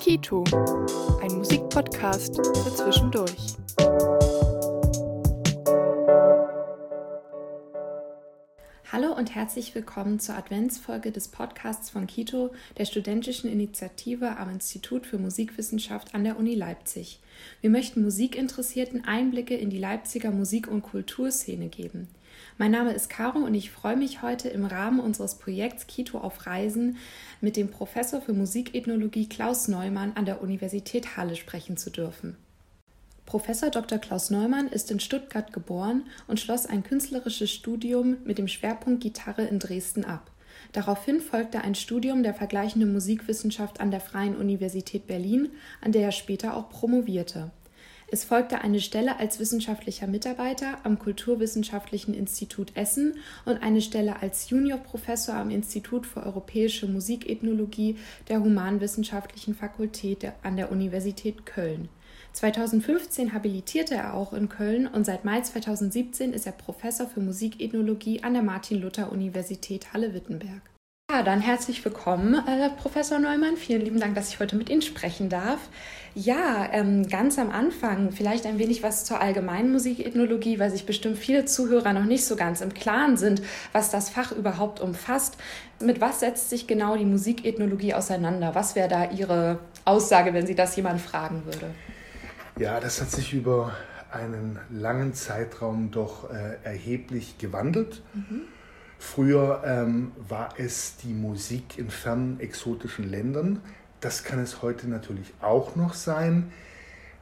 Kito, ein Musikpodcast für zwischendurch. Hallo und herzlich willkommen zur Adventsfolge des Podcasts von Kito, der studentischen Initiative am Institut für Musikwissenschaft an der Uni Leipzig. Wir möchten Musikinteressierten Einblicke in die Leipziger Musik- und Kulturszene geben. Mein Name ist Caro und ich freue mich heute im Rahmen unseres Projekts Kito auf Reisen mit dem Professor für Musikethnologie Klaus Neumann an der Universität Halle sprechen zu dürfen. Professor Dr. Klaus Neumann ist in Stuttgart geboren und schloss ein künstlerisches Studium mit dem Schwerpunkt Gitarre in Dresden ab. Daraufhin folgte ein Studium der vergleichenden Musikwissenschaft an der Freien Universität Berlin, an der er später auch promovierte. Es folgte eine Stelle als wissenschaftlicher Mitarbeiter am Kulturwissenschaftlichen Institut Essen und eine Stelle als Juniorprofessor am Institut für europäische Musikethnologie der Humanwissenschaftlichen Fakultät an der Universität Köln. 2015 habilitierte er auch in Köln und seit Mai 2017 ist er Professor für Musikethnologie an der Martin-Luther-Universität Halle-Wittenberg. Ja, dann herzlich willkommen, äh, Professor Neumann. Vielen lieben Dank, dass ich heute mit Ihnen sprechen darf. Ja, ähm, ganz am Anfang vielleicht ein wenig was zur allgemeinen Musikethnologie, weil sich bestimmt viele Zuhörer noch nicht so ganz im Klaren sind, was das Fach überhaupt umfasst. Mit was setzt sich genau die Musikethnologie auseinander? Was wäre da Ihre Aussage, wenn Sie das jemand fragen würde? Ja, das hat sich über einen langen Zeitraum doch äh, erheblich gewandelt. Mhm. Früher ähm, war es die Musik in fernen exotischen Ländern. Das kann es heute natürlich auch noch sein.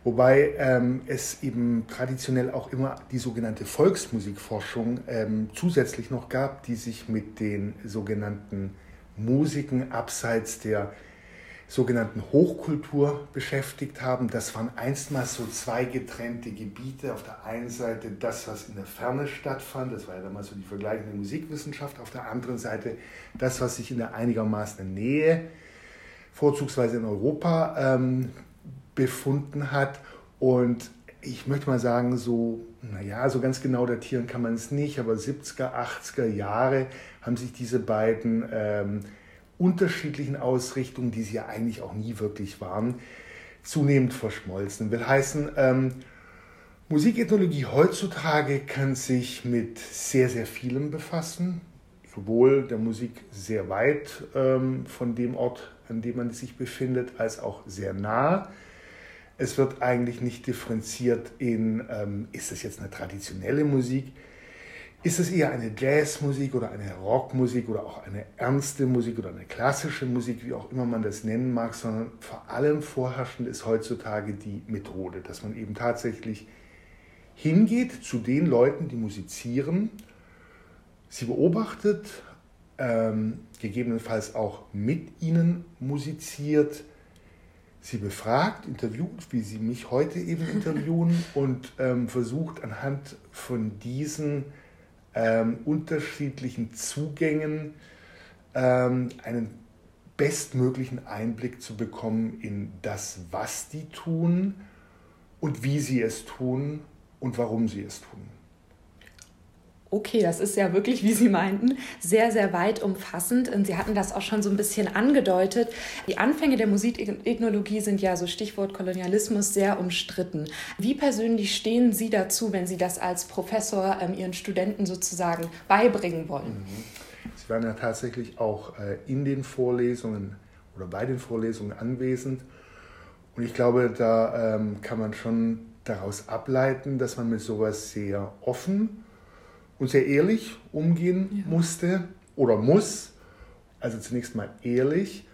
Wobei ähm, es eben traditionell auch immer die sogenannte Volksmusikforschung ähm, zusätzlich noch gab, die sich mit den sogenannten Musiken abseits der sogenannten Hochkultur beschäftigt haben. Das waren einstmals so zwei getrennte Gebiete. Auf der einen Seite das, was in der Ferne stattfand, das war ja damals so die vergleichende Musikwissenschaft. Auf der anderen Seite das, was sich in der einigermaßen Nähe, vorzugsweise in Europa, ähm, befunden hat. Und ich möchte mal sagen, so, naja, so ganz genau datieren kann man es nicht, aber 70er, 80er Jahre haben sich diese beiden ähm, unterschiedlichen Ausrichtungen, die sie ja eigentlich auch nie wirklich waren, zunehmend verschmolzen. Will heißen, ähm, Musikethnologie heutzutage kann sich mit sehr, sehr vielem befassen, sowohl der Musik sehr weit ähm, von dem Ort, an dem man sich befindet, als auch sehr nah. Es wird eigentlich nicht differenziert in, ähm, ist das jetzt eine traditionelle Musik, ist es eher eine Jazzmusik oder eine Rockmusik oder auch eine ernste Musik oder eine klassische Musik, wie auch immer man das nennen mag, sondern vor allem vorherrschend ist heutzutage die Methode, dass man eben tatsächlich hingeht zu den Leuten, die musizieren, sie beobachtet, ähm, gegebenenfalls auch mit ihnen musiziert, sie befragt, interviewt, wie sie mich heute eben interviewen und ähm, versucht anhand von diesen ähm, unterschiedlichen Zugängen ähm, einen bestmöglichen Einblick zu bekommen in das, was die tun und wie sie es tun und warum sie es tun. Okay, das ist ja wirklich, wie Sie meinten, sehr, sehr weit umfassend. Und Sie hatten das auch schon so ein bisschen angedeutet. Die Anfänge der Musikethnologie sind ja so Stichwort Kolonialismus sehr umstritten. Wie persönlich stehen Sie dazu, wenn Sie das als Professor ähm, Ihren Studenten sozusagen beibringen wollen? Mhm. Sie waren ja tatsächlich auch äh, in den Vorlesungen oder bei den Vorlesungen anwesend. Und ich glaube, da ähm, kann man schon daraus ableiten, dass man mit sowas sehr offen und sehr ehrlich umgehen ja. musste oder muss. Also zunächst mal ehrlich.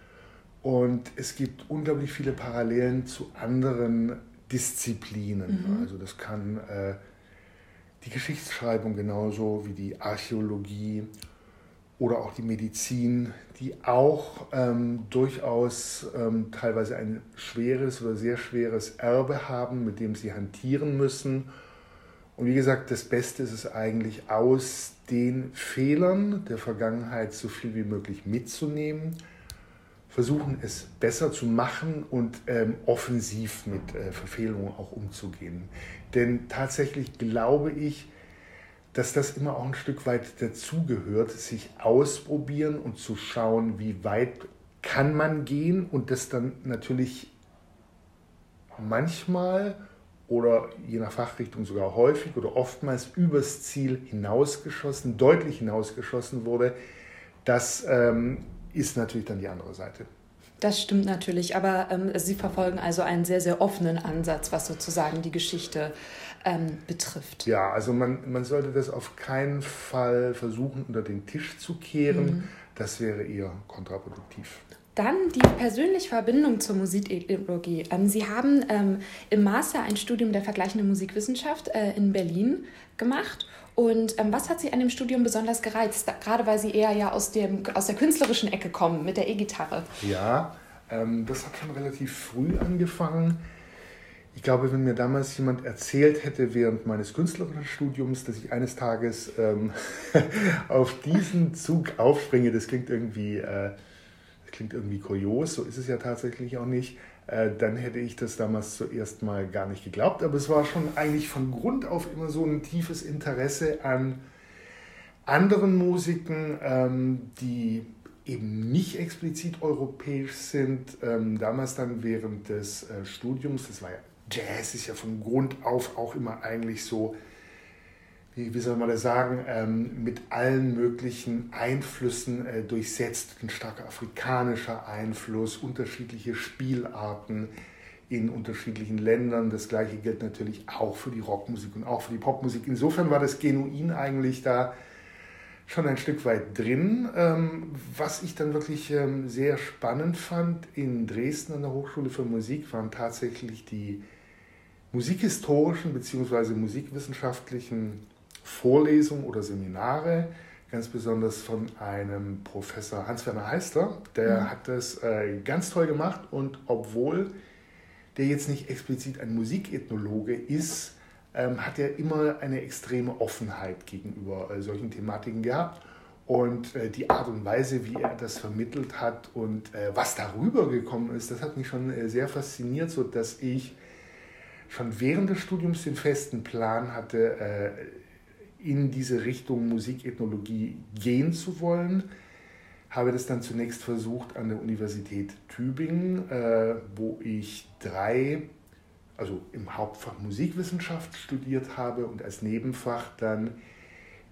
Und es gibt unglaublich viele Parallelen zu anderen Disziplinen. Mhm. Also das kann äh, die Geschichtsschreibung genauso wie die Archäologie oder auch die Medizin, die auch ähm, durchaus ähm, teilweise ein schweres oder sehr schweres Erbe haben, mit dem sie hantieren müssen und wie gesagt, das Beste ist es eigentlich, aus den Fehlern der Vergangenheit so viel wie möglich mitzunehmen, versuchen es besser zu machen und ähm, offensiv mit äh, Verfehlungen auch umzugehen. Denn tatsächlich glaube ich, dass das immer auch ein Stück weit dazugehört, sich ausprobieren und zu schauen, wie weit kann man gehen und das dann natürlich manchmal oder je nach Fachrichtung sogar häufig oder oftmals übers Ziel hinausgeschossen, deutlich hinausgeschossen wurde. Das ähm, ist natürlich dann die andere Seite. Das stimmt natürlich, aber ähm, Sie verfolgen also einen sehr, sehr offenen Ansatz, was sozusagen die Geschichte ähm, betrifft. Ja, also man, man sollte das auf keinen Fall versuchen, unter den Tisch zu kehren. Mhm. Das wäre eher kontraproduktiv. Dann die persönliche Verbindung zur Musikethnologie. Ähm, Sie haben ähm, im Master ein Studium der vergleichenden Musikwissenschaft äh, in Berlin gemacht. Und ähm, was hat Sie an dem Studium besonders gereizt? Gerade weil Sie eher ja aus, dem, aus der künstlerischen Ecke kommen mit der E-Gitarre. Ja, das hat schon relativ früh angefangen. Ich glaube, wenn mir damals jemand erzählt hätte während meines künstlerischen Studiums, dass ich eines Tages ähm, auf diesen Zug aufspringe, das klingt irgendwie äh, klingt irgendwie kurios, so ist es ja tatsächlich auch nicht, äh, dann hätte ich das damals zuerst mal gar nicht geglaubt. Aber es war schon eigentlich von Grund auf immer so ein tiefes Interesse an anderen Musiken, ähm, die eben nicht explizit europäisch sind. Ähm, damals dann während des äh, Studiums, das war ja Jazz, ist ja von Grund auf auch immer eigentlich so wie, soll man das sagen, ähm, mit allen möglichen Einflüssen äh, durchsetzt. Ein starker afrikanischer Einfluss, unterschiedliche Spielarten in unterschiedlichen Ländern. Das gleiche gilt natürlich auch für die Rockmusik und auch für die Popmusik. Insofern war das genuin eigentlich da schon ein Stück weit drin. Ähm, was ich dann wirklich ähm, sehr spannend fand in Dresden an der Hochschule für Musik waren tatsächlich die musikhistorischen bzw. musikwissenschaftlichen Vorlesungen oder Seminare, ganz besonders von einem Professor Hans-Werner Heister. Der mhm. hat das äh, ganz toll gemacht und obwohl der jetzt nicht explizit ein Musikethnologe ist, ähm, hat er immer eine extreme Offenheit gegenüber äh, solchen Thematiken gehabt. Und äh, die Art und Weise, wie er das vermittelt hat und äh, was darüber gekommen ist, das hat mich schon äh, sehr fasziniert, sodass ich schon während des Studiums den festen Plan hatte, äh, in diese Richtung Musikethnologie gehen zu wollen. Habe das dann zunächst versucht an der Universität Tübingen, äh, wo ich drei, also im Hauptfach Musikwissenschaft studiert habe und als Nebenfach dann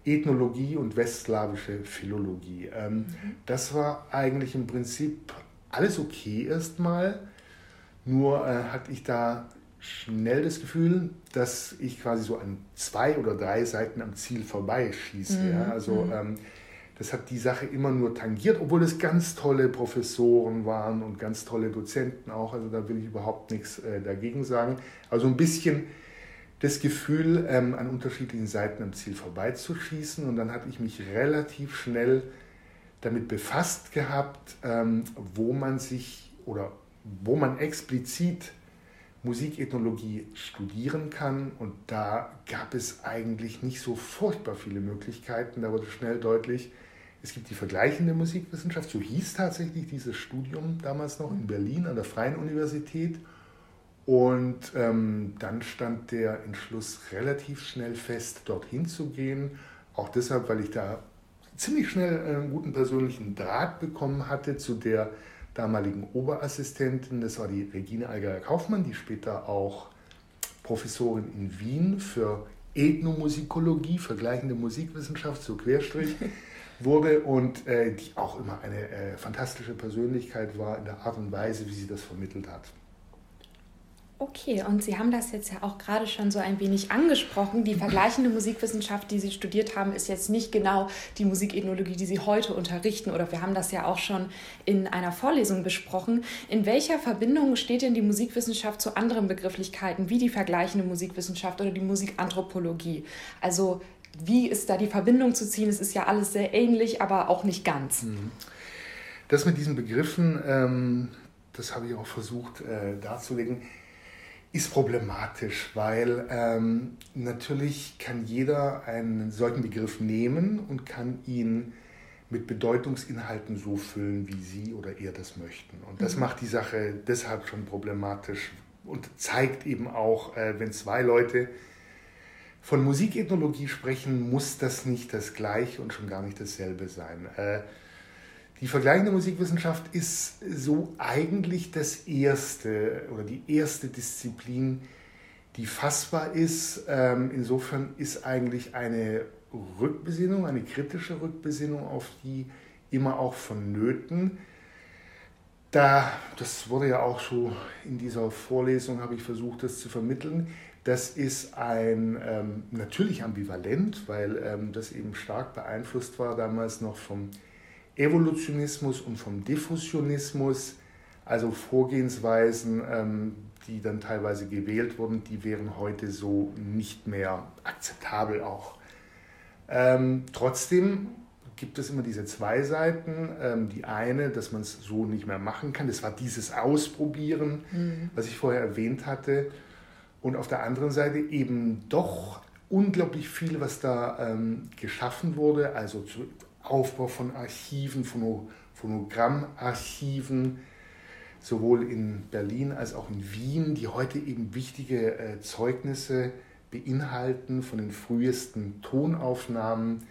Ethnologie und westslawische Philologie. Ähm, mhm. Das war eigentlich im Prinzip alles okay erstmal, nur äh, hatte ich da schnell das Gefühl, dass ich quasi so an zwei oder drei Seiten am Ziel vorbeischieße. Mhm. Ja? Also mhm. ähm, das hat die Sache immer nur tangiert, obwohl es ganz tolle Professoren waren und ganz tolle Dozenten auch. Also da will ich überhaupt nichts äh, dagegen sagen. Also ein bisschen das Gefühl, ähm, an unterschiedlichen Seiten am Ziel vorbeizuschießen. Und dann hatte ich mich relativ schnell damit befasst gehabt, ähm, wo man sich oder wo man explizit Musikethnologie studieren kann. Und da gab es eigentlich nicht so furchtbar viele Möglichkeiten. Da wurde schnell deutlich, es gibt die vergleichende Musikwissenschaft, so hieß tatsächlich dieses Studium damals noch in Berlin an der Freien Universität. Und ähm, dann stand der Entschluss relativ schnell fest, dorthin zu gehen. Auch deshalb, weil ich da ziemlich schnell einen guten persönlichen Draht bekommen hatte zu der damaligen Oberassistentin, das war die Regine Allgeier-Kaufmann, die später auch Professorin in Wien für Ethnomusikologie, vergleichende Musikwissenschaft, so Querstrich, wurde und äh, die auch immer eine äh, fantastische Persönlichkeit war in der Art und Weise, wie sie das vermittelt hat. Okay, und Sie haben das jetzt ja auch gerade schon so ein wenig angesprochen. Die vergleichende Musikwissenschaft, die Sie studiert haben, ist jetzt nicht genau die Musikethnologie, die Sie heute unterrichten. Oder wir haben das ja auch schon in einer Vorlesung besprochen. In welcher Verbindung steht denn die Musikwissenschaft zu anderen Begrifflichkeiten wie die vergleichende Musikwissenschaft oder die Musikanthropologie? Also wie ist da die Verbindung zu ziehen? Es ist ja alles sehr ähnlich, aber auch nicht ganz. Mhm. Das mit diesen Begriffen, ähm, das habe ich auch versucht äh, darzulegen ist problematisch, weil ähm, natürlich kann jeder einen solchen Begriff nehmen und kann ihn mit Bedeutungsinhalten so füllen, wie sie oder er das möchten. Und das mhm. macht die Sache deshalb schon problematisch und zeigt eben auch, äh, wenn zwei Leute von Musikethnologie sprechen, muss das nicht das gleiche und schon gar nicht dasselbe sein. Äh, die vergleichende Musikwissenschaft ist so eigentlich das erste oder die erste Disziplin, die fassbar ist. Ähm, insofern ist eigentlich eine Rückbesinnung, eine kritische Rückbesinnung auf die immer auch vonnöten. Da, das wurde ja auch so in dieser Vorlesung, habe ich versucht, das zu vermitteln. Das ist ein ähm, natürlich ambivalent, weil ähm, das eben stark beeinflusst war damals noch vom Evolutionismus und vom Diffusionismus, also Vorgehensweisen, ähm, die dann teilweise gewählt wurden, die wären heute so nicht mehr akzeptabel auch. Ähm, trotzdem gibt es immer diese zwei Seiten. Ähm, die eine, dass man es so nicht mehr machen kann, das war dieses Ausprobieren, mhm. was ich vorher erwähnt hatte. Und auf der anderen Seite eben doch unglaublich viel, was da ähm, geschaffen wurde, also zu Aufbau von Archiven, Phono, Phonogrammarchiven, sowohl in Berlin als auch in Wien, die heute eben wichtige äh, Zeugnisse beinhalten von den frühesten Tonaufnahmen.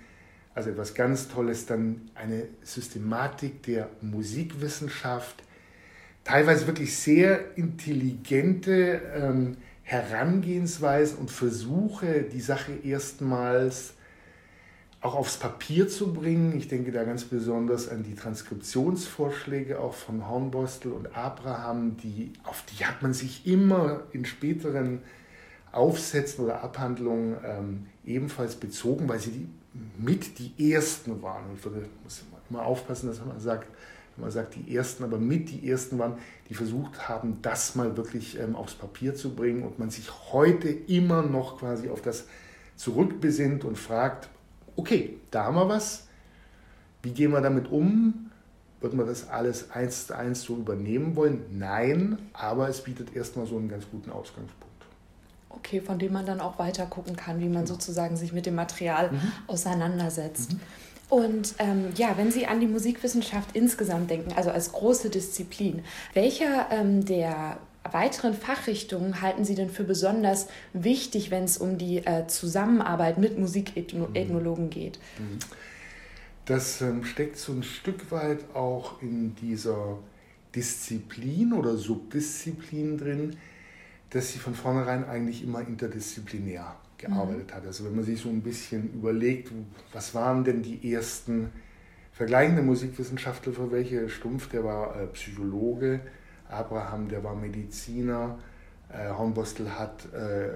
Also etwas ganz Tolles, dann eine Systematik der Musikwissenschaft, teilweise wirklich sehr intelligente ähm, Herangehensweisen und Versuche, die Sache erstmals auch aufs Papier zu bringen. Ich denke da ganz besonders an die Transkriptionsvorschläge auch von Hornbostel und Abraham, die, auf die hat man sich immer in späteren Aufsätzen oder Abhandlungen ähm, ebenfalls bezogen, weil sie die, mit die ersten waren. Ich würde, muss immer aufpassen, dass man sagt, wenn man sagt die ersten, aber mit die ersten waren, die versucht haben, das mal wirklich ähm, aufs Papier zu bringen und man sich heute immer noch quasi auf das zurückbesinnt und fragt, okay, da haben wir was, wie gehen wir damit um? Wird man das alles eins zu eins so übernehmen wollen? Nein, aber es bietet erstmal so einen ganz guten Ausgangspunkt. Okay, von dem man dann auch weiter gucken kann, wie man genau. sozusagen sich mit dem Material mhm. auseinandersetzt. Mhm. Und ähm, ja, wenn Sie an die Musikwissenschaft insgesamt denken, also als große Disziplin, welcher ähm, der weiteren Fachrichtungen halten Sie denn für besonders wichtig, wenn es um die äh, Zusammenarbeit mit Musikethnologen geht? Mhm. Das ähm, steckt so ein Stück weit auch in dieser Disziplin oder Subdisziplin drin, dass sie von vornherein eigentlich immer interdisziplinär gearbeitet mhm. hat. Also wenn man sich so ein bisschen überlegt, was waren denn die ersten vergleichende Musikwissenschaftler für welche? Stumpf, der war äh, Psychologe, Abraham, der war Mediziner, äh, Hornbostel hat äh,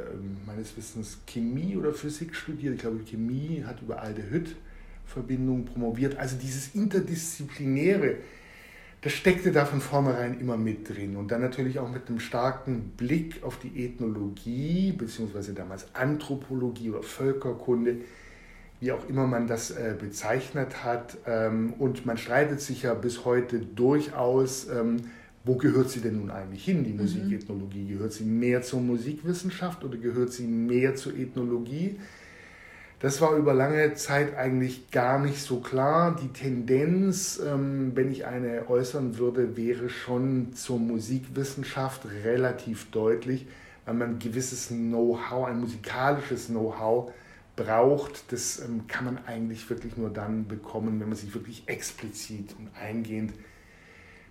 meines Wissens Chemie oder Physik studiert, ich glaube Chemie, hat über Aldehyd-Verbindungen promoviert. Also dieses Interdisziplinäre, das steckte da von vornherein immer mit drin. Und dann natürlich auch mit einem starken Blick auf die Ethnologie, beziehungsweise damals Anthropologie oder Völkerkunde, wie auch immer man das äh, bezeichnet hat. Ähm, und man streitet sich ja bis heute durchaus, ähm, wo gehört sie denn nun eigentlich hin, die mhm. Musikethnologie? Gehört sie mehr zur Musikwissenschaft oder gehört sie mehr zur Ethnologie? Das war über lange Zeit eigentlich gar nicht so klar. Die Tendenz, ähm, wenn ich eine äußern würde, wäre schon zur Musikwissenschaft relativ deutlich, weil man ein gewisses Know-how, ein musikalisches Know-how braucht. Das ähm, kann man eigentlich wirklich nur dann bekommen, wenn man sich wirklich explizit und eingehend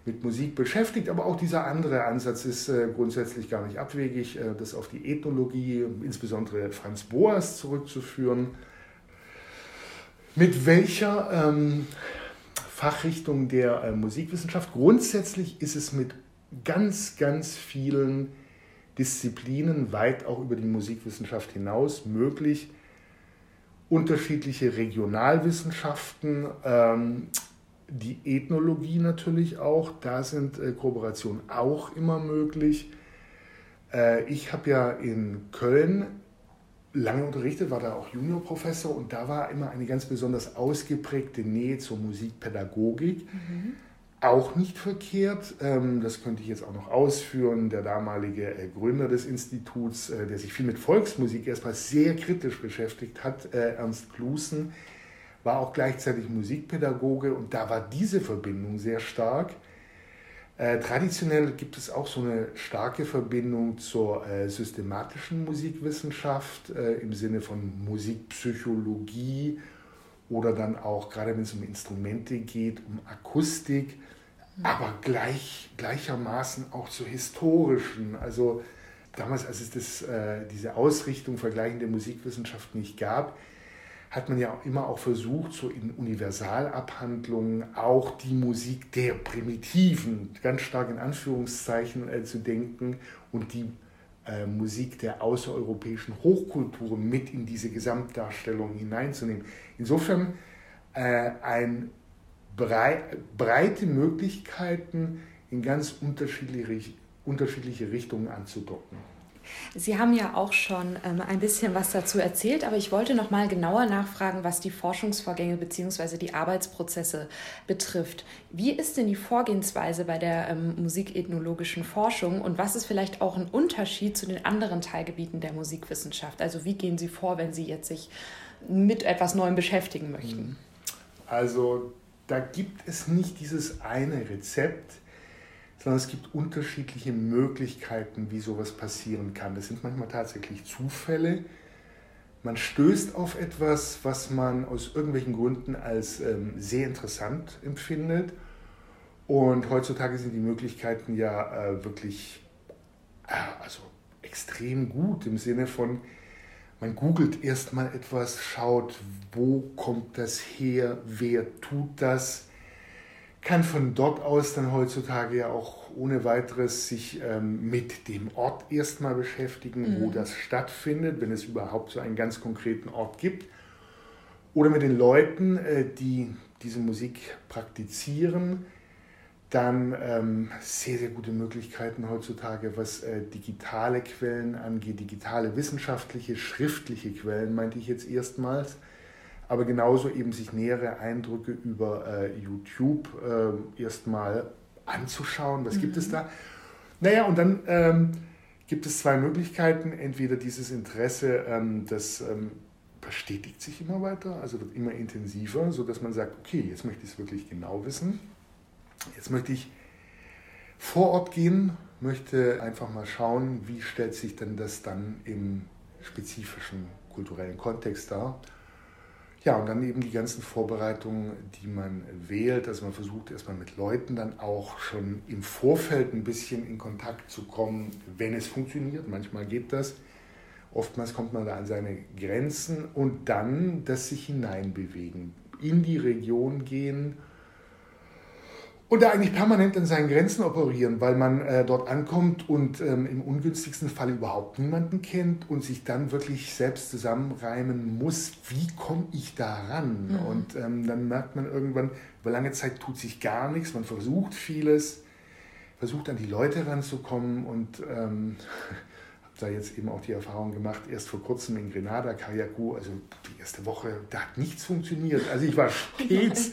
mit Musik beschäftigt, aber auch dieser andere Ansatz ist äh, grundsätzlich gar nicht abwegig, äh, das auf die Ethnologie, insbesondere Franz Boas, zurückzuführen. Mit welcher ähm, Fachrichtung der äh, Musikwissenschaft? Grundsätzlich ist es mit ganz, ganz vielen Disziplinen weit auch über die Musikwissenschaft hinaus möglich, unterschiedliche Regionalwissenschaften ähm, die Ethnologie natürlich auch, da sind äh, Kooperationen auch immer möglich. Äh, ich habe ja in Köln lange unterrichtet, war da auch Juniorprofessor und da war immer eine ganz besonders ausgeprägte Nähe zur Musikpädagogik. Mhm. Auch nicht verkehrt, ähm, das könnte ich jetzt auch noch ausführen. Der damalige äh, Gründer des Instituts, äh, der sich viel mit Volksmusik erstmal sehr kritisch beschäftigt hat, äh, Ernst Klusen, war auch gleichzeitig Musikpädagoge und da war diese Verbindung sehr stark. Äh, traditionell gibt es auch so eine starke Verbindung zur äh, systematischen Musikwissenschaft äh, im Sinne von Musikpsychologie oder dann auch, gerade wenn es um Instrumente geht, um Akustik, aber gleich, gleichermaßen auch zur historischen. Also damals, als es das, äh, diese Ausrichtung vergleichende Musikwissenschaft nicht gab, hat man ja immer auch versucht, so in Universalabhandlungen auch die Musik der Primitiven, ganz stark in Anführungszeichen äh, zu denken und die äh, Musik der außereuropäischen Hochkulturen mit in diese Gesamtdarstellung hineinzunehmen. Insofern äh, ein brei breite Möglichkeiten in ganz unterschiedliche, unterschiedliche Richtungen anzudocken. Sie haben ja auch schon ähm, ein bisschen was dazu erzählt, aber ich wollte noch mal genauer nachfragen, was die Forschungsvorgänge bzw. die Arbeitsprozesse betrifft. Wie ist denn die Vorgehensweise bei der ähm, musikethnologischen Forschung und was ist vielleicht auch ein Unterschied zu den anderen Teilgebieten der Musikwissenschaft? Also wie gehen Sie vor, wenn Sie jetzt sich mit etwas Neuem beschäftigen möchten? Also da gibt es nicht dieses eine Rezept sondern es gibt unterschiedliche Möglichkeiten, wie sowas passieren kann. Das sind manchmal tatsächlich Zufälle. Man stößt auf etwas, was man aus irgendwelchen Gründen als ähm, sehr interessant empfindet. Und heutzutage sind die Möglichkeiten ja äh, wirklich äh, also extrem gut im Sinne von, man googelt erstmal etwas, schaut, wo kommt das her, wer tut das, kann von dort aus dann heutzutage ja auch ohne weiteres sich ähm, mit dem Ort erstmal beschäftigen, mhm. wo das stattfindet, wenn es überhaupt so einen ganz konkreten Ort gibt. Oder mit den Leuten, äh, die diese Musik praktizieren. Dann ähm, sehr, sehr gute Möglichkeiten heutzutage, was äh, digitale Quellen angeht, digitale wissenschaftliche, schriftliche Quellen, meinte ich jetzt erstmals aber genauso eben sich nähere Eindrücke über äh, YouTube äh, erstmal anzuschauen. Was mhm. gibt es mhm. da? Naja, und dann ähm, gibt es zwei Möglichkeiten. Entweder dieses Interesse, ähm, das ähm, bestätigt sich immer weiter, also wird immer intensiver, sodass man sagt, okay, jetzt möchte ich es wirklich genau wissen. Jetzt möchte ich vor Ort gehen, möchte einfach mal schauen, wie stellt sich denn das dann im spezifischen kulturellen Kontext dar. Ja, und dann eben die ganzen Vorbereitungen, die man wählt. Also man versucht erstmal mit Leuten dann auch schon im Vorfeld ein bisschen in Kontakt zu kommen, wenn es funktioniert. Manchmal geht das. Oftmals kommt man da an seine Grenzen und dann das sich hineinbewegen, in die Region gehen und da eigentlich permanent an seinen Grenzen operieren, weil man äh, dort ankommt und ähm, im ungünstigsten Fall überhaupt niemanden kennt und sich dann wirklich selbst zusammenreimen muss, wie komme ich da ran? Mhm. Und ähm, dann merkt man irgendwann, über lange Zeit tut sich gar nichts, man versucht vieles, versucht an die Leute ranzukommen und ähm, habe da jetzt eben auch die Erfahrung gemacht, erst vor kurzem in Grenada, Kayaku, also die erste Woche, da hat nichts funktioniert. Also ich war stets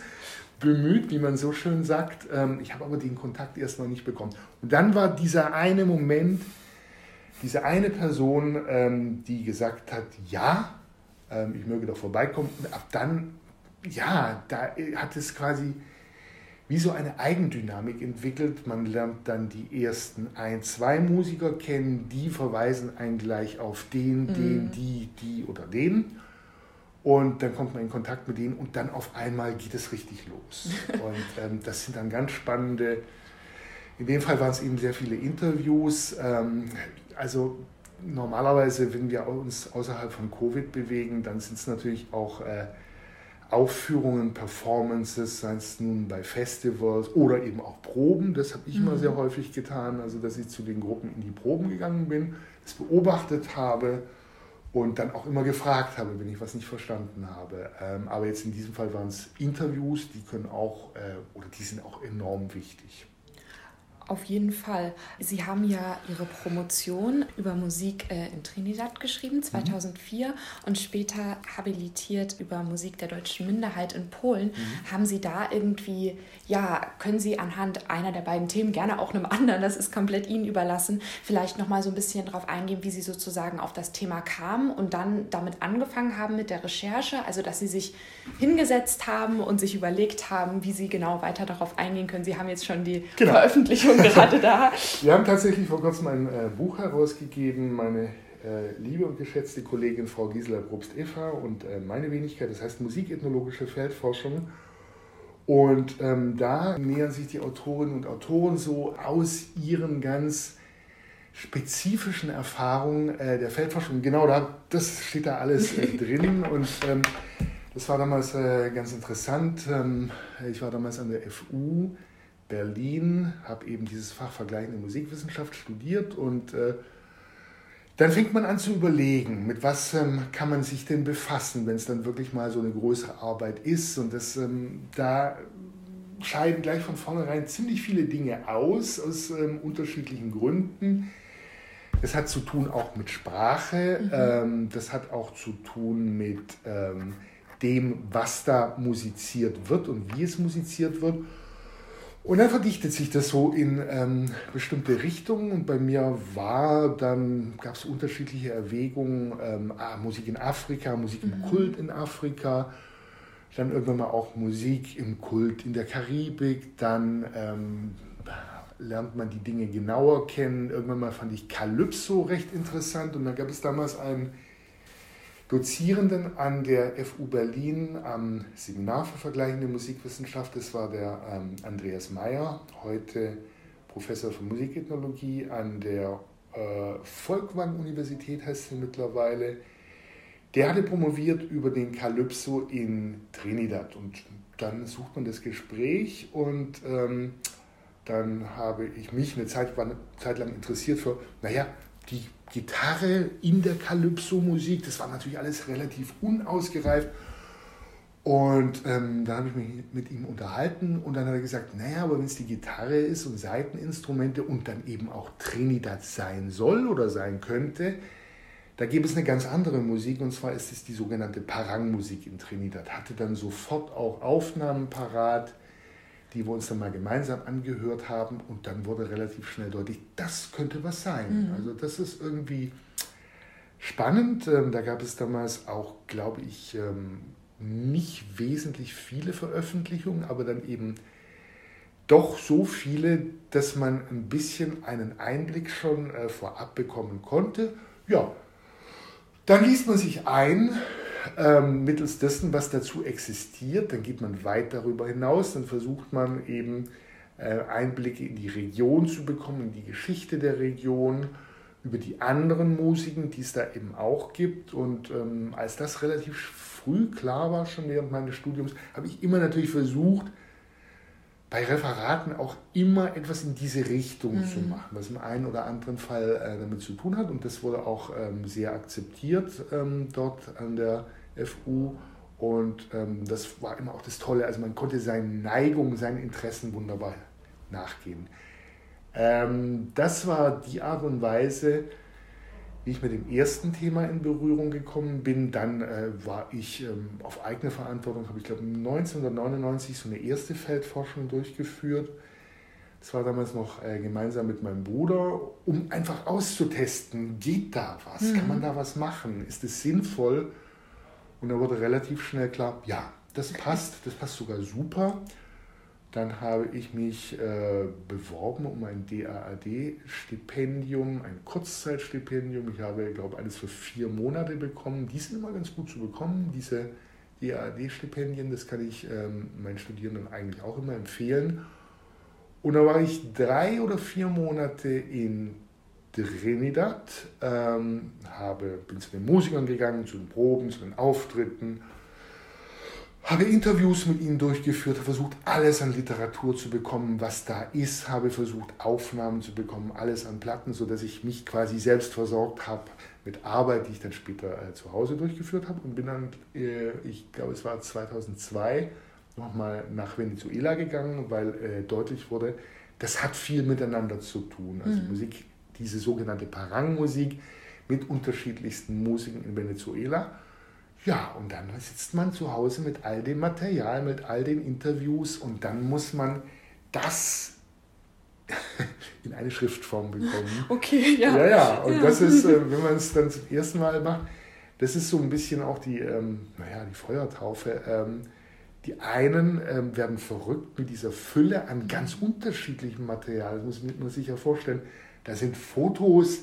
bemüht, wie man so schön sagt. Ähm, ich habe aber den Kontakt erstmal nicht bekommen. Und dann war dieser eine Moment, diese eine Person, ähm, die gesagt hat, ja, ähm, ich möge doch vorbeikommen. Und ab dann, ja, da hat es quasi wie so eine Eigendynamik entwickelt. Man lernt dann die ersten ein, zwei Musiker kennen, die verweisen einen gleich auf den, den, mhm. die, die oder den. Und dann kommt man in Kontakt mit denen und dann auf einmal geht es richtig los. Und ähm, das sind dann ganz spannende, in dem Fall waren es eben sehr viele Interviews. Ähm, also normalerweise, wenn wir uns außerhalb von Covid bewegen, dann sind es natürlich auch äh, Aufführungen, Performances, sei es nun bei Festivals oder eben auch Proben. Das habe ich mhm. immer sehr häufig getan, also dass ich zu den Gruppen in die Proben gegangen bin, es beobachtet habe und dann auch immer gefragt habe, wenn ich was nicht verstanden habe. Ähm, aber jetzt in diesem Fall waren es Interviews, die können auch äh, oder die sind auch enorm wichtig. Auf jeden Fall. Sie haben ja Ihre Promotion über Musik äh, in Trinidad geschrieben, 2004, mhm. und später habilitiert über Musik der deutschen Minderheit in Polen. Mhm. Haben Sie da irgendwie, ja, können Sie anhand einer der beiden Themen, gerne auch einem anderen, das ist komplett Ihnen überlassen, vielleicht nochmal so ein bisschen darauf eingehen, wie Sie sozusagen auf das Thema kamen und dann damit angefangen haben mit der Recherche, also dass Sie sich hingesetzt haben und sich überlegt haben, wie Sie genau weiter darauf eingehen können. Sie haben jetzt schon die genau. Veröffentlichung Überleitung gerade da. Wir haben tatsächlich vor kurzem ein äh, Buch herausgegeben, meine äh, liebe und geschätzte Kollegin Frau Gisela Probst-Eva und äh, meine Wenigkeit, das heißt Musikethnologische Feldforschung. Und ähm, da nähern sich die Autorinnen und Autoren so aus ihren ganz spezifischen Erfahrungen äh, der Feldforschung. Genau da, das steht da alles äh, drin. Und ähm, das war damals äh, ganz interessant. Ähm, ich war damals an der FU Berlin, habe eben dieses Fach Vergleichende Musikwissenschaft studiert und äh, dann fängt man an zu überlegen, mit was ähm, kann man sich denn befassen, wenn es dann wirklich mal so eine größere Arbeit ist. Und das, ähm, da scheiden gleich von vornherein ziemlich viele Dinge aus, aus ähm, unterschiedlichen Gründen. Das hat zu tun auch mit Sprache, mhm. Ähm, das hat auch zu tun mit ähm, dem, was da musiziert wird und wie es musiziert wird. Und dann verdichtet sich das so in ähm, bestimmte Richtungen und bei mir war dann, gab es unterschiedliche Erwägungen, ähm, Musik in Afrika, Musik im mhm. Kult in Afrika, dann irgendwann mal auch Musik im Kult in der Karibik, dann ähm, lernt man die Dinge genauer kennen. Irgendwann mal fand ich Calypso recht interessant und dann gab es damals einen Dozierenden an der FU Berlin am Seminar für vergleichende Musikwissenschaft. Das war der ähm, Andreas Meyer, heute Professor für Musikethnologie an der äh, Volkwang-Universität, heißt sie mittlerweile. Der hatte promoviert über den Calypso in Trinidad und dann sucht man das Gespräch und ähm, dann habe ich mich eine Zeit, eine Zeit lang interessiert für, naja, die Gitarre in der Calypso-Musik. Das war natürlich alles relativ unausgereift. Und ähm, da habe ich mich mit ihm unterhalten und dann hat er gesagt, naja, aber wenn es die Gitarre ist und Seiteninstrumente und dann eben auch Trinidad sein soll oder sein könnte, da gäbe es eine ganz andere Musik und zwar ist es die sogenannte Parang-Musik in Trinidad. Hatte dann sofort auch Aufnahmen parat, die wir uns dann mal gemeinsam angehört haben und dann wurde relativ schnell deutlich, das könnte was sein. Mhm. Also das ist irgendwie spannend. Ähm, da gab es damals auch, glaube ich, ähm, nicht wesentlich viele Veröffentlichungen, aber dann eben doch so viele, dass man ein bisschen einen Einblick schon äh, vorab bekommen konnte. Ja, dann liest man sich ein ähm, mittels dessen, was dazu existiert. Dann geht man weit darüber hinaus, dann versucht man eben äh, Einblicke in die Region zu bekommen, in die Geschichte der Region, über die anderen Musiken, die es da eben auch gibt. Und ähm, als das relativ früh klar war, schon während meines Studiums, habe ich immer natürlich versucht, bei Referaten auch immer etwas in diese Richtung mhm. zu machen, was im einen oder anderen Fall äh, damit zu tun hat. Und das wurde auch ähm, sehr akzeptiert ähm, dort an der FU. Und ähm, das war immer auch das Tolle. Also man konnte seinen Neigungen, seinen Interessen wunderbar nachgehen. Ähm, das war die Art und Weise, wie ich mit dem ersten Thema in Berührung gekommen bin, dann äh, war ich ähm, auf eigene Verantwortung, habe ich glaube 1999 so eine erste Feldforschung durchgeführt. Das war damals noch äh, gemeinsam mit meinem Bruder, um einfach auszutesten, geht da was? Mhm. Kann man da was machen? Ist es sinnvoll? Und da wurde relativ schnell klar, ja, das passt, das passt sogar super. Dann habe ich mich äh, beworben um ein DAAD-Stipendium, ein Kurzzeitstipendium. Ich habe, glaube ich, eines für vier Monate bekommen. Die sind immer ganz gut zu bekommen, diese DAAD-Stipendien. Das kann ich ähm, meinen Studierenden eigentlich auch immer empfehlen. Und da war ich drei oder vier Monate in Trinidad, ähm, habe, bin zu den Musikern gegangen, zu den Proben, zu den Auftritten habe Interviews mit ihnen durchgeführt, habe versucht, alles an Literatur zu bekommen, was da ist, habe versucht, Aufnahmen zu bekommen, alles an Platten, sodass ich mich quasi selbst versorgt habe mit Arbeit, die ich dann später äh, zu Hause durchgeführt habe und bin dann, äh, ich glaube, es war 2002, nochmal nach Venezuela gegangen, weil äh, deutlich wurde, das hat viel miteinander zu tun. Also mhm. Musik, diese sogenannte Parang-Musik mit unterschiedlichsten Musiken in Venezuela ja, und dann sitzt man zu Hause mit all dem Material, mit all den Interviews und dann muss man das in eine Schriftform bekommen. Okay, ja. Ja, ja, und ja. das ist, äh, wenn man es dann zum ersten Mal macht, das ist so ein bisschen auch die, ähm, naja, die Feuertaufe. Ähm, Die einen ähm, werden verrückt mit dieser Fülle an ganz unterschiedlichem Material. Das muss man sich ja vorstellen. Da sind Fotos,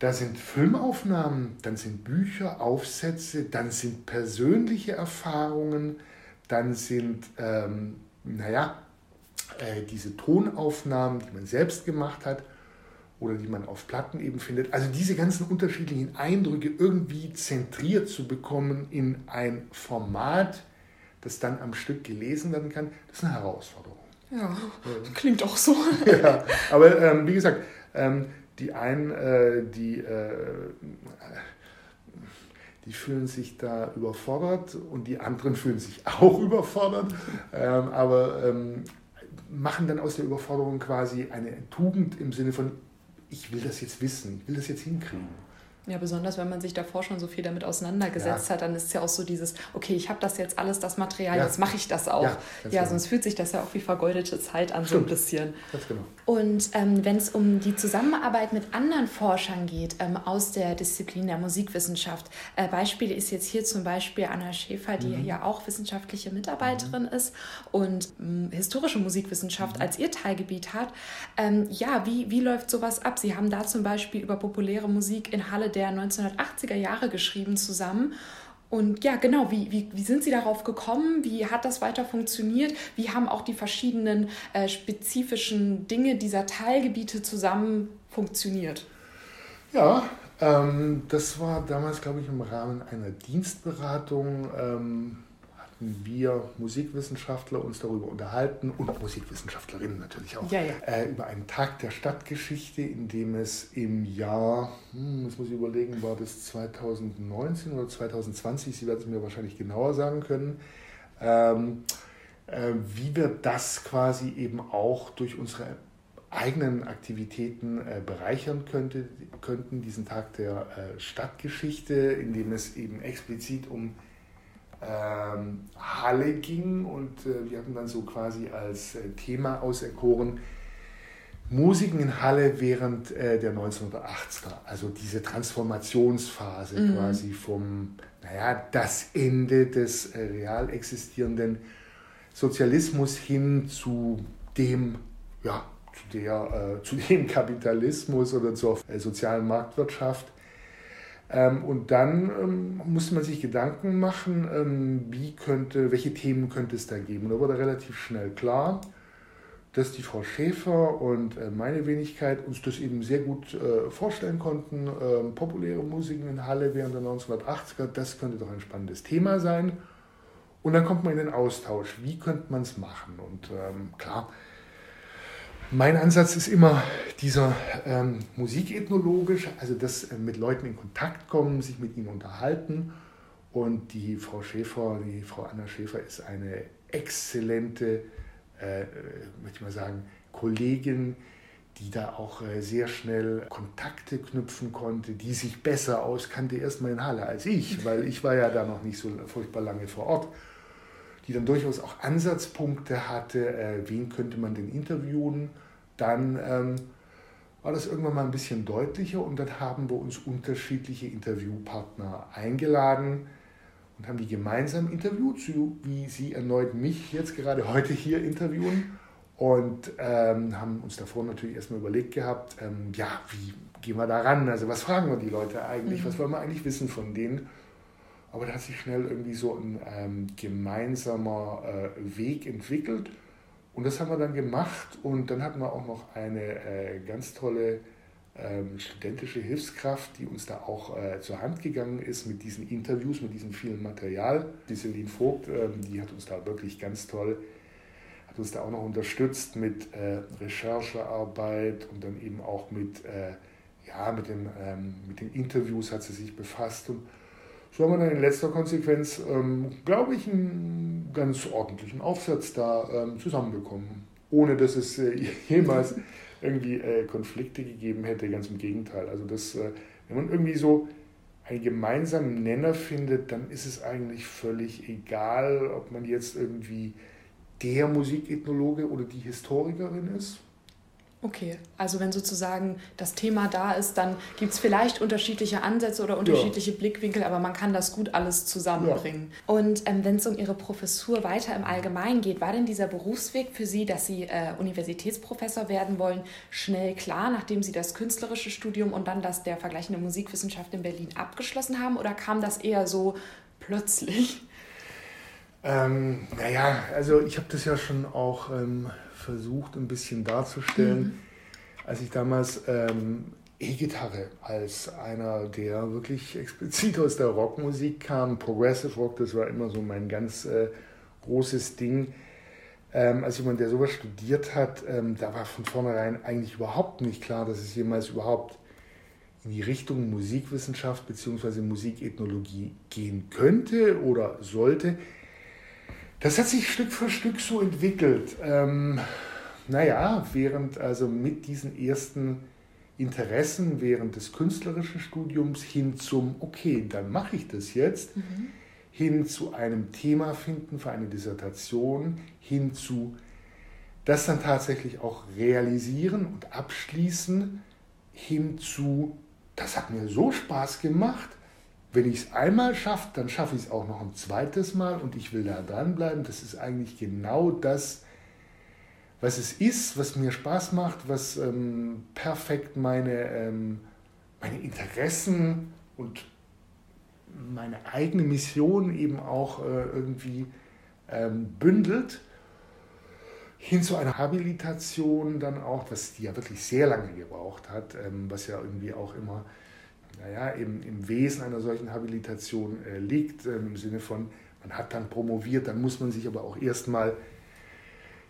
da sind Filmaufnahmen, dann sind Bücher, Aufsätze, dann sind persönliche Erfahrungen, dann sind, ähm, naja, äh, diese Tonaufnahmen, die man selbst gemacht hat oder die man auf Platten eben findet. Also diese ganzen unterschiedlichen Eindrücke irgendwie zentriert zu bekommen in ein Format, das dann am Stück gelesen werden kann, das ist eine Herausforderung. Ja, klingt auch so. ja, aber ähm, wie gesagt, ähm, die einen, äh, die, äh, die fühlen sich da überfordert und die anderen fühlen sich auch überfordert, ähm, aber ähm, machen dann aus der Überforderung quasi eine Tugend im Sinne von, ich will das jetzt wissen, ich will das jetzt hinkriegen. Ja, besonders wenn man sich davor schon so viel damit auseinandergesetzt ja. hat, dann ist es ja auch so dieses, okay, ich habe das jetzt alles, das Material, ja. jetzt mache ich das auch. Ja, ja genau. sonst fühlt sich das ja auch wie vergeudete Zeit an, Stimmt. so ein bisschen. Ganz genau. Und ähm, wenn es um die Zusammenarbeit mit anderen Forschern geht, ähm, aus der Disziplin der Musikwissenschaft, äh, Beispiel ist jetzt hier zum Beispiel Anna Schäfer, die mhm. ja auch wissenschaftliche Mitarbeiterin mhm. ist und ähm, historische Musikwissenschaft mhm. als ihr Teilgebiet hat. Ähm, ja, wie, wie läuft sowas ab? Sie haben da zum Beispiel über populäre Musik in Halle der 1980er Jahre geschrieben zusammen. Und ja, genau, wie, wie, wie sind Sie darauf gekommen? Wie hat das weiter funktioniert? Wie haben auch die verschiedenen äh, spezifischen Dinge dieser Teilgebiete zusammen funktioniert? Ja, ähm, das war damals, glaube ich, im Rahmen einer Dienstberatung. Ähm, wir Musikwissenschaftler uns darüber unterhalten und Musikwissenschaftlerinnen natürlich auch, ja, ja. Äh, über einen Tag der Stadtgeschichte, in dem es im Jahr, hm, das muss ich überlegen, war das 2019 oder 2020, Sie werden es mir wahrscheinlich genauer sagen können, ähm, äh, wie wir das quasi eben auch durch unsere eigenen Aktivitäten äh, bereichern könnte, könnten, diesen Tag der äh, Stadtgeschichte, in dem es eben explizit um ähm, Halle ging und äh, wir hatten dann so quasi als äh, Thema auserkoren Musiken in Halle während äh, der 1980er, also diese Transformationsphase mhm. quasi vom, naja, das Ende des äh, real existierenden Sozialismus hin zu dem, ja, zu, der, äh, zu dem Kapitalismus oder zur äh, sozialen Marktwirtschaft und dann ähm, musste man sich Gedanken machen, ähm, wie könnte, welche Themen könnte es da geben. Und da wurde relativ schnell klar, dass die Frau Schäfer und äh, meine Wenigkeit uns das eben sehr gut äh, vorstellen konnten. Ähm, populäre Musiken in Halle während der 1980er, das könnte doch ein spannendes Thema sein. Und dann kommt man in den Austausch. Wie könnte man es machen? Und ähm, klar, mein Ansatz ist immer dieser ähm, musikethnologisch, also das äh, mit Leuten in Kontakt kommen, sich mit ihnen unterhalten. Und die Frau Schäfer, die Frau Anna Schäfer ist eine exzellente, äh, möchte ich mal sagen, Kollegin, die da auch äh, sehr schnell Kontakte knüpfen konnte, die sich besser auskannte erstmal in Halle als ich, weil ich war ja da noch nicht so furchtbar lange vor Ort die dann durchaus auch Ansatzpunkte hatte, äh, wen könnte man denn interviewen. Dann ähm, war das irgendwann mal ein bisschen deutlicher und dann haben wir uns unterschiedliche Interviewpartner eingeladen und haben die gemeinsam interviewt, so wie sie erneut mich jetzt gerade heute hier interviewen. Und ähm, haben uns davor natürlich erstmal überlegt gehabt, ähm, ja, wie gehen wir da ran? Also was fragen wir die Leute eigentlich? Mhm. Was wollen wir eigentlich wissen von denen? Aber da hat sich schnell irgendwie so ein ähm, gemeinsamer äh, Weg entwickelt. Und das haben wir dann gemacht. Und dann hatten wir auch noch eine äh, ganz tolle ähm, studentische Hilfskraft, die uns da auch äh, zur Hand gegangen ist mit diesen Interviews, mit diesem vielen Material. Die Celine Vogt, ähm, die hat uns da wirklich ganz toll, hat uns da auch noch unterstützt mit äh, Recherchearbeit und dann eben auch mit, äh, ja, mit, dem, ähm, mit den Interviews hat sie sich befasst. Und so haben wir dann in letzter Konsequenz, ähm, glaube ich, einen ganz ordentlichen Aufsatz da ähm, zusammenbekommen. Ohne dass es äh, jemals irgendwie äh, Konflikte gegeben hätte, ganz im Gegenteil. Also das, äh, wenn man irgendwie so einen gemeinsamen Nenner findet, dann ist es eigentlich völlig egal, ob man jetzt irgendwie der Musikethnologe oder die Historikerin ist Okay, also wenn sozusagen das Thema da ist, dann gibt es vielleicht unterschiedliche Ansätze oder unterschiedliche ja. Blickwinkel, aber man kann das gut alles zusammenbringen. Ja. Und ähm, wenn es um Ihre Professur weiter im Allgemeinen geht, war denn dieser Berufsweg für Sie, dass Sie äh, Universitätsprofessor werden wollen, schnell klar, nachdem Sie das künstlerische Studium und dann das der vergleichende Musikwissenschaft in Berlin abgeschlossen haben? Oder kam das eher so plötzlich? Ähm, naja, also ich habe das ja schon auch ähm, versucht, ein bisschen darzustellen, mhm. als ich damals ähm, E-Gitarre als einer, der wirklich explizit aus der Rockmusik kam, Progressive Rock, das war immer so mein ganz äh, großes Ding. Ähm, als jemand, der sowas studiert hat, ähm, da war von vornherein eigentlich überhaupt nicht klar, dass es jemals überhaupt in die Richtung Musikwissenschaft bzw. Musikethnologie gehen könnte oder sollte. Das hat sich Stück für Stück so entwickelt. Ähm, naja, während also mit diesen ersten Interessen während des künstlerischen Studiums hin zum, okay, dann mache ich das jetzt, mhm. hin zu einem Thema finden für eine Dissertation, hin zu das dann tatsächlich auch realisieren und abschließen, hin zu, das hat mir so Spaß gemacht, wenn ich es einmal schaffe, dann schaffe ich es auch noch ein zweites Mal und ich will da dranbleiben. Das ist eigentlich genau das, was es ist, was mir Spaß macht, was ähm, perfekt meine, ähm, meine Interessen und meine eigene Mission eben auch äh, irgendwie ähm, bündelt. Hin zu einer Habilitation dann auch, was die ja wirklich sehr lange gebraucht hat, ähm, was ja irgendwie auch immer naja, im, im Wesen einer solchen Habilitation äh, liegt, äh, im Sinne von, man hat dann promoviert, dann muss man sich aber auch erstmal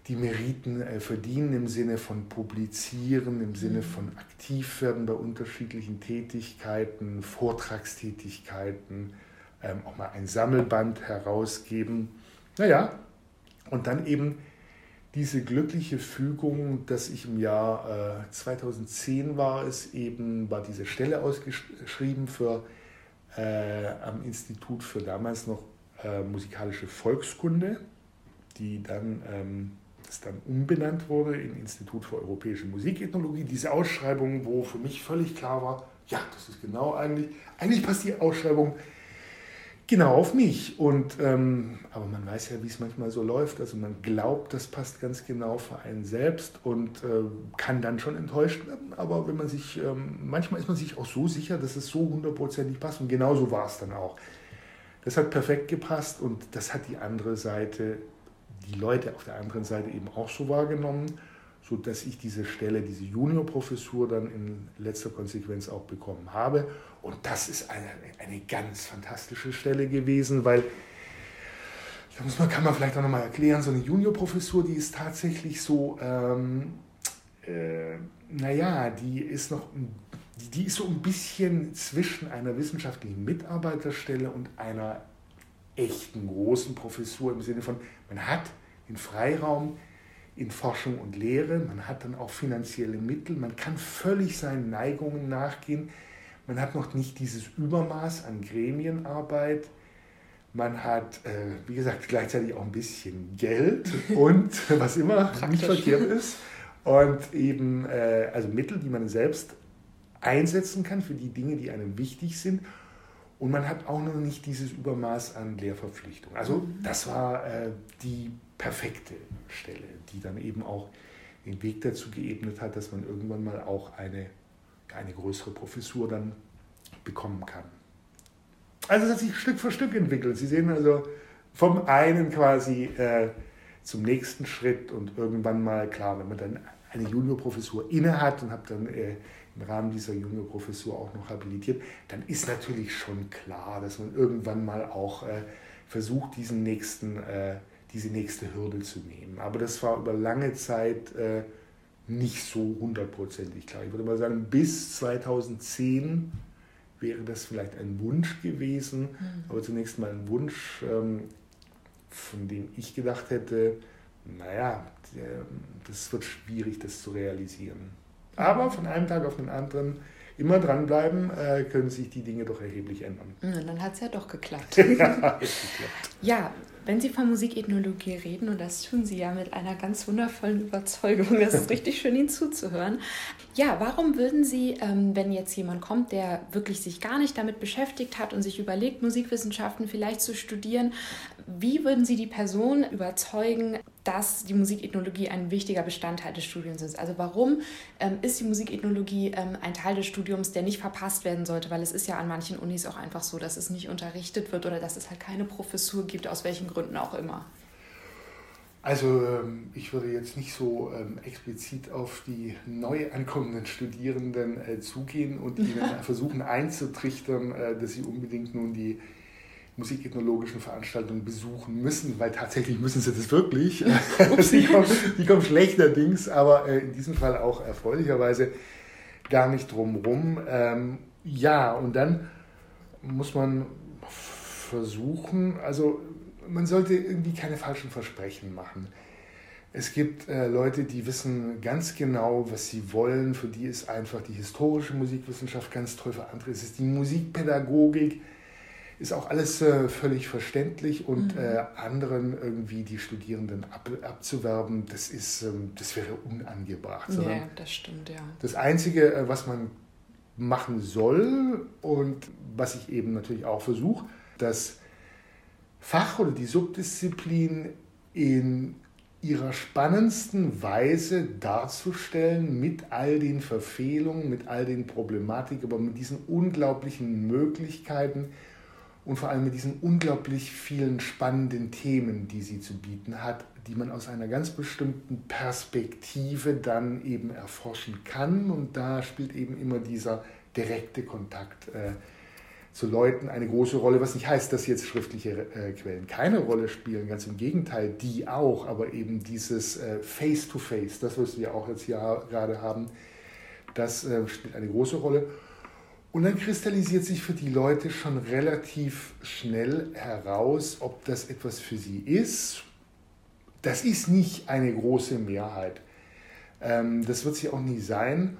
die Meriten äh, verdienen im Sinne von publizieren, im Sinne mhm. von aktiv werden bei unterschiedlichen Tätigkeiten, Vortragstätigkeiten, ähm, auch mal ein Sammelband herausgeben. Naja, und dann eben diese glückliche Fügung, dass ich im Jahr äh, 2010 war es eben, war diese Stelle ausgeschrieben für, äh, am Institut für damals noch äh, musikalische Volkskunde, die dann, ähm, das dann umbenannt wurde in Institut für europäische Musikethnologie. Diese Ausschreibung, wo für mich völlig klar war, ja, das ist genau eigentlich, eigentlich passt die Ausschreibung Genau, auf mich. Und, ähm, aber man weiß ja, wie es manchmal so läuft. Also man glaubt, das passt ganz genau für einen selbst und äh, kann dann schon enttäuscht werden. Aber wenn man sich, ähm, manchmal ist man sich auch so sicher, dass es so hundertprozentig passt. Und genau so war es dann auch. Das hat perfekt gepasst und das hat die andere Seite, die Leute auf der anderen Seite eben auch so wahrgenommen so dass ich diese Stelle, diese Juniorprofessur dann in letzter Konsequenz auch bekommen habe. Und das ist eine, eine ganz fantastische Stelle gewesen, weil, da muss man, kann man vielleicht auch nochmal erklären, so eine Juniorprofessur, die ist tatsächlich so, ähm, äh, naja, die ist noch, die ist so ein bisschen zwischen einer wissenschaftlichen Mitarbeiterstelle und einer echten großen Professur im Sinne von, man hat den Freiraum, in Forschung und Lehre, man hat dann auch finanzielle Mittel, man kann völlig seinen Neigungen nachgehen, man hat noch nicht dieses Übermaß an Gremienarbeit, man hat, äh, wie gesagt, gleichzeitig auch ein bisschen Geld und was immer nicht verkehrt ist und eben äh, also Mittel, die man selbst einsetzen kann für die Dinge, die einem wichtig sind. Und man hat auch noch nicht dieses Übermaß an Lehrverpflichtung. Also mhm. das war äh, die perfekte Stelle, die dann eben auch den Weg dazu geebnet hat, dass man irgendwann mal auch eine, eine größere Professur dann bekommen kann. Also es hat sich Stück für Stück entwickelt. Sie sehen also vom einen quasi äh, zum nächsten Schritt und irgendwann mal, klar, wenn man dann eine Juniorprofessur inne hat und habe dann äh, im Rahmen dieser Juniorprofessur auch noch habilitiert, dann ist natürlich schon klar, dass man irgendwann mal auch äh, versucht, diesen nächsten äh, diese nächste Hürde zu nehmen. Aber das war über lange Zeit äh, nicht so hundertprozentig klar. Ich würde mal sagen, bis 2010 wäre das vielleicht ein Wunsch gewesen, mhm. aber zunächst mal ein Wunsch, ähm, von dem ich gedacht hätte, naja, das wird schwierig, das zu realisieren. Aber von einem Tag auf den anderen immer dranbleiben, äh, können sich die Dinge doch erheblich ändern. Dann hat es ja doch geklappt. ja, ja, Wenn Sie von Musikethnologie reden, und das tun Sie ja mit einer ganz wundervollen Überzeugung, es ist richtig schön, Ihnen zuzuhören. Ja, warum würden Sie, ähm, wenn jetzt jemand kommt, der wirklich sich gar nicht damit beschäftigt hat und sich überlegt, Musikwissenschaften vielleicht zu studieren, wie würden Sie die Person überzeugen, dass die Musikethnologie ein wichtiger Bestandteil des Studiums ist. Also warum ähm, ist die Musikethnologie ähm, ein Teil des Studiums, der nicht verpasst werden sollte? Weil es ist ja an manchen Unis auch einfach so, dass es nicht unterrichtet wird oder dass es halt keine Professur gibt, aus welchen Gründen auch immer. Also ähm, ich würde jetzt nicht so ähm, explizit auf die neu ankommenden Studierenden äh, zugehen und ihnen versuchen einzutrichtern, äh, dass sie unbedingt nun die musikethnologischen Veranstaltungen besuchen müssen, weil tatsächlich müssen sie das wirklich. die, kommen, die kommen schlechterdings, aber äh, in diesem Fall auch erfreulicherweise gar nicht drumrum. Ähm, ja, und dann muss man versuchen, also man sollte irgendwie keine falschen Versprechen machen. Es gibt äh, Leute, die wissen ganz genau, was sie wollen. Für die ist einfach die historische Musikwissenschaft ganz toll. Für andere ist es die Musikpädagogik ist auch alles äh, völlig verständlich und mhm. äh, anderen irgendwie die Studierenden ab, abzuwerben, das ist, ähm, das wäre unangebracht. Ja, das stimmt, ja. Das Einzige, äh, was man machen soll und was ich eben natürlich auch versuche, das Fach oder die Subdisziplin in ihrer spannendsten Weise darzustellen mit all den Verfehlungen, mit all den Problematiken, aber mit diesen unglaublichen Möglichkeiten, und vor allem mit diesen unglaublich vielen spannenden Themen, die sie zu bieten hat, die man aus einer ganz bestimmten Perspektive dann eben erforschen kann. Und da spielt eben immer dieser direkte Kontakt äh, zu Leuten eine große Rolle, was nicht heißt, dass jetzt schriftliche äh, Quellen keine Rolle spielen, ganz im Gegenteil, die auch, aber eben dieses äh, Face-to-Face, -face, das, was wir auch jetzt hier gerade haben, das äh, spielt eine große Rolle. Und dann kristallisiert sich für die Leute schon relativ schnell heraus, ob das etwas für sie ist. Das ist nicht eine große Mehrheit. Ähm, das wird sie auch nie sein.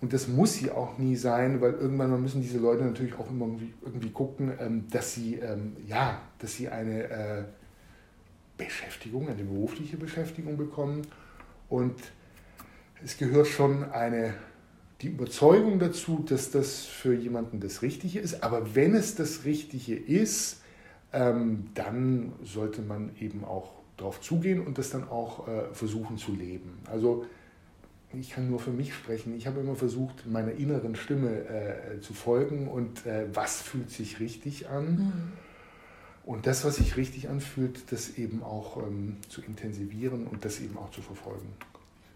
Und das muss sie auch nie sein, weil irgendwann müssen diese Leute natürlich auch immer irgendwie, gucken, ähm, dass sie, ähm, ja, dass sie eine äh, Beschäftigung, eine berufliche Beschäftigung bekommen. Und es gehört schon eine die Überzeugung dazu, dass das für jemanden das Richtige ist. Aber wenn es das Richtige ist, ähm, dann sollte man eben auch darauf zugehen und das dann auch äh, versuchen zu leben. Also ich kann nur für mich sprechen. Ich habe immer versucht, meiner inneren Stimme äh, zu folgen und äh, was fühlt sich richtig an. Mhm. Und das, was sich richtig anfühlt, das eben auch ähm, zu intensivieren und das eben auch zu verfolgen.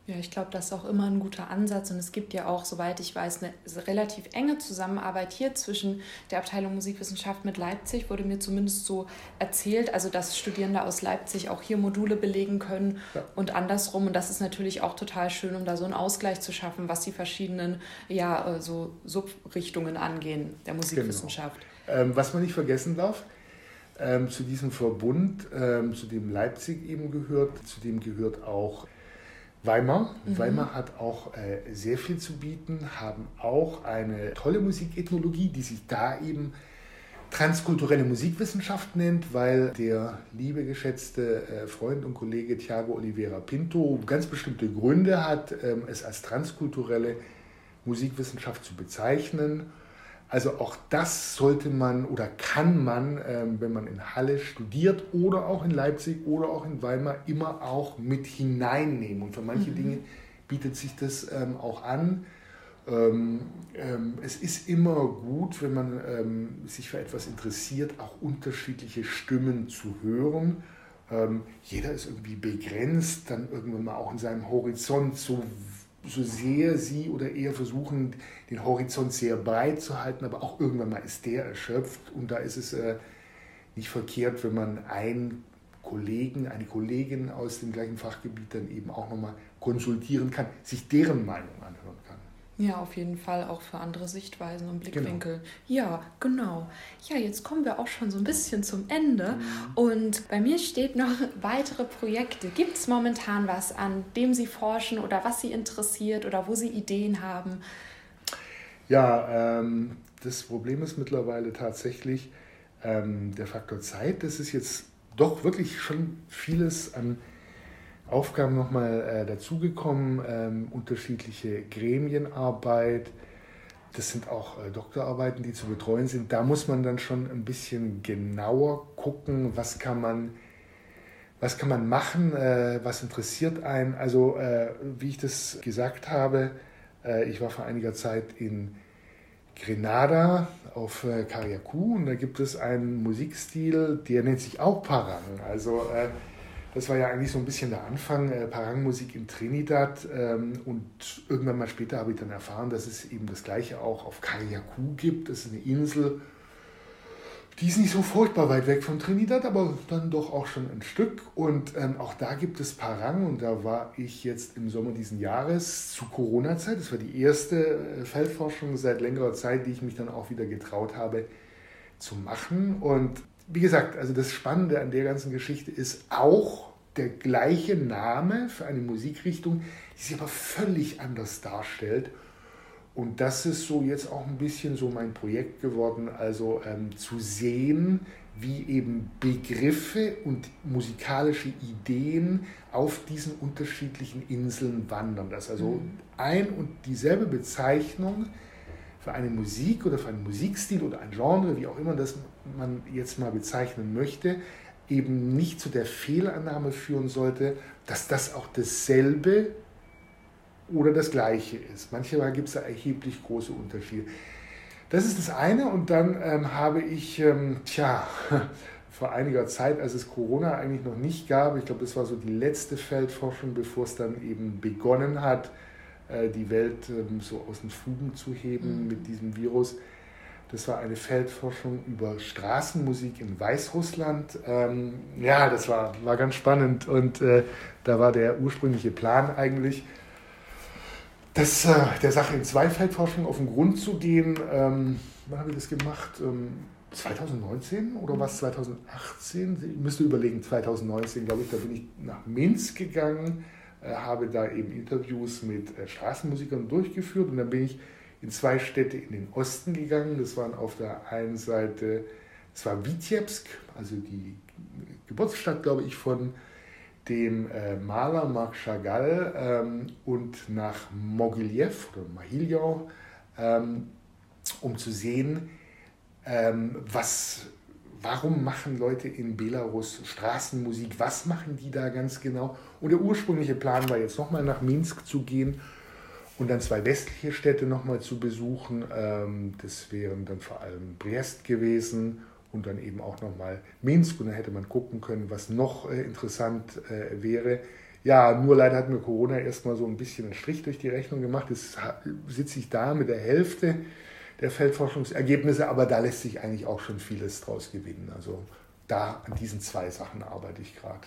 Ja, ich glaube, das ist auch immer ein guter Ansatz und es gibt ja auch, soweit ich weiß, eine relativ enge Zusammenarbeit hier zwischen der Abteilung Musikwissenschaft mit Leipzig, wurde mir zumindest so erzählt, also dass Studierende aus Leipzig auch hier Module belegen können ja. und andersrum und das ist natürlich auch total schön, um da so einen Ausgleich zu schaffen, was die verschiedenen ja, äh, so Subrichtungen angehen der Musikwissenschaft. Genau. Ähm, was man nicht vergessen darf, ähm, zu diesem Verbund, ähm, zu dem Leipzig eben gehört, zu dem gehört auch Weimar. Mhm. Weimar hat auch äh, sehr viel zu bieten, haben auch eine tolle Musikethnologie, die sich da eben transkulturelle Musikwissenschaft nennt, weil der liebe geschätzte äh, Freund und Kollege Thiago Oliveira Pinto ganz bestimmte Gründe hat, ähm, es als transkulturelle Musikwissenschaft zu bezeichnen. Also auch das sollte man oder kann man, ähm, wenn man in Halle studiert oder auch in Leipzig oder auch in Weimar, immer auch mit hineinnehmen. Und für manche mhm. Dinge bietet sich das ähm, auch an. Ähm, es ist immer gut, wenn man sich für etwas interessiert, auch unterschiedliche Stimmen zu hören. jeder ist irgendwie begrenzt, dann irgendwann mal auch in seinem Horizont, so so sehr sie oder eher versuchen, den Horizont sehr breit zu halten, aber auch irgendwann mal ist der erschöpft und da ist es äh, nicht verkehrt, wenn man einen Kollegen, eine Kollegin aus dem gleichen Fachgebiet dann eben auch nochmal konsultieren kann, sich deren Meinung kann. Ja, auf jeden Fall auch für andere Sichtweisen und Blickwinkel. Genau. Ja, genau. Ja, jetzt kommen wir auch schon so ein bisschen zum Ende. Mhm. Und bei mir steht noch weitere Projekte. Gibt es momentan was, an dem Sie forschen oder was Sie interessiert oder wo Sie Ideen haben? Ja, ähm, das Problem ist mittlerweile tatsächlich ähm, der Faktor Zeit. Das ist jetzt doch wirklich schon vieles an Aufgaben nochmal äh, dazugekommen, ähm, unterschiedliche Gremienarbeit. Das sind auch äh, Doktorarbeiten, die zu betreuen sind. Da muss man dann schon ein bisschen genauer gucken, was kann man, was kann man machen, äh, was interessiert einen. Also äh, wie ich das gesagt habe, äh, ich war vor einiger Zeit in Grenada auf äh, und da gibt es einen Musikstil, der nennt sich auch Parang. Also äh, das war ja eigentlich so ein bisschen der Anfang, äh, Parang-Musik in Trinidad ähm, und irgendwann mal später habe ich dann erfahren, dass es eben das gleiche auch auf Carriacou gibt. Das ist eine Insel, die ist nicht so furchtbar weit weg von Trinidad, aber dann doch auch schon ein Stück. Und ähm, auch da gibt es Parang und da war ich jetzt im Sommer diesen Jahres zu Corona-Zeit. Das war die erste äh, Feldforschung seit längerer Zeit, die ich mich dann auch wieder getraut habe zu machen. Und wie gesagt, also das Spannende an der ganzen Geschichte ist auch der gleiche Name für eine Musikrichtung, die sich aber völlig anders darstellt und das ist so jetzt auch ein bisschen so mein Projekt geworden, also ähm, zu sehen, wie eben Begriffe und musikalische Ideen auf diesen unterschiedlichen Inseln wandern. Dass also mhm. ein und dieselbe Bezeichnung für eine Musik oder für einen Musikstil oder ein Genre, wie auch immer das man jetzt mal bezeichnen möchte, eben nicht zu der Fehlannahme führen sollte, dass das auch dasselbe oder das Gleiche ist. Manchmal gibt es da erheblich große Unterschiede. Das ist das eine und dann ähm, habe ich, ähm, tja, vor einiger Zeit, als es Corona eigentlich noch nicht gab, ich glaube, das war so die letzte Feldforschung, bevor es dann eben begonnen hat, die Welt ähm, so aus den Fugen zu heben mhm. mit diesem Virus. Das war eine Feldforschung über Straßenmusik in Weißrussland. Ähm, ja, das war, war ganz spannend und äh, da war der ursprüngliche Plan eigentlich, das, äh, der Sache in Zweifeldforschung auf den Grund zu gehen. Ähm, wann habe ich das gemacht? Ähm, 2019 oder was 2018? Ich müsste überlegen, 2019, glaube ich, da bin ich nach Minsk gegangen, äh, habe da eben Interviews mit äh, Straßenmusikern durchgeführt und dann bin ich in zwei Städte in den Osten gegangen. Das waren auf der einen Seite, das war Vitebsk, also die Geburtsstadt, glaube ich, von dem äh, Maler Marc Chagall ähm, und nach Mogiljew oder Mahiljew, ähm, um zu sehen, ähm, was, warum machen Leute in Belarus Straßenmusik, was machen die da ganz genau. Und der ursprüngliche Plan war jetzt nochmal nach Minsk zu gehen und dann zwei westliche Städte nochmal zu besuchen. Ähm, das wären dann vor allem Brest gewesen und dann eben auch nochmal Minsk und dann hätte man gucken können, was noch äh, interessant äh, wäre. Ja, nur leider hat mir Corona erstmal so ein bisschen einen Strich durch die Rechnung gemacht. Jetzt sitze ich da mit der Hälfte der Feldforschungsergebnisse, aber da lässt sich eigentlich auch schon vieles draus gewinnen. Also da an diesen zwei Sachen arbeite ich gerade.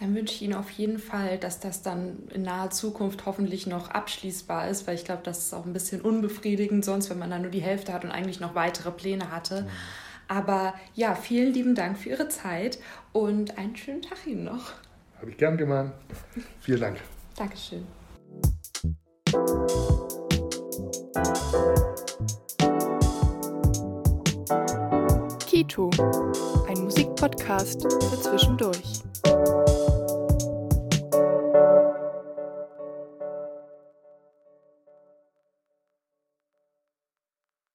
Dann wünsche ich Ihnen auf jeden Fall, dass das dann in naher Zukunft hoffentlich noch abschließbar ist, weil ich glaube, das ist auch ein bisschen unbefriedigend sonst, wenn man dann nur die Hälfte hat und eigentlich noch weitere Pläne hatte. Mhm. Aber ja, vielen lieben Dank für Ihre Zeit und einen schönen Tag Ihnen noch. Habe ich gern gemacht. Vielen Dank. Dankeschön. Kito, ein Musikpodcast für zwischendurch.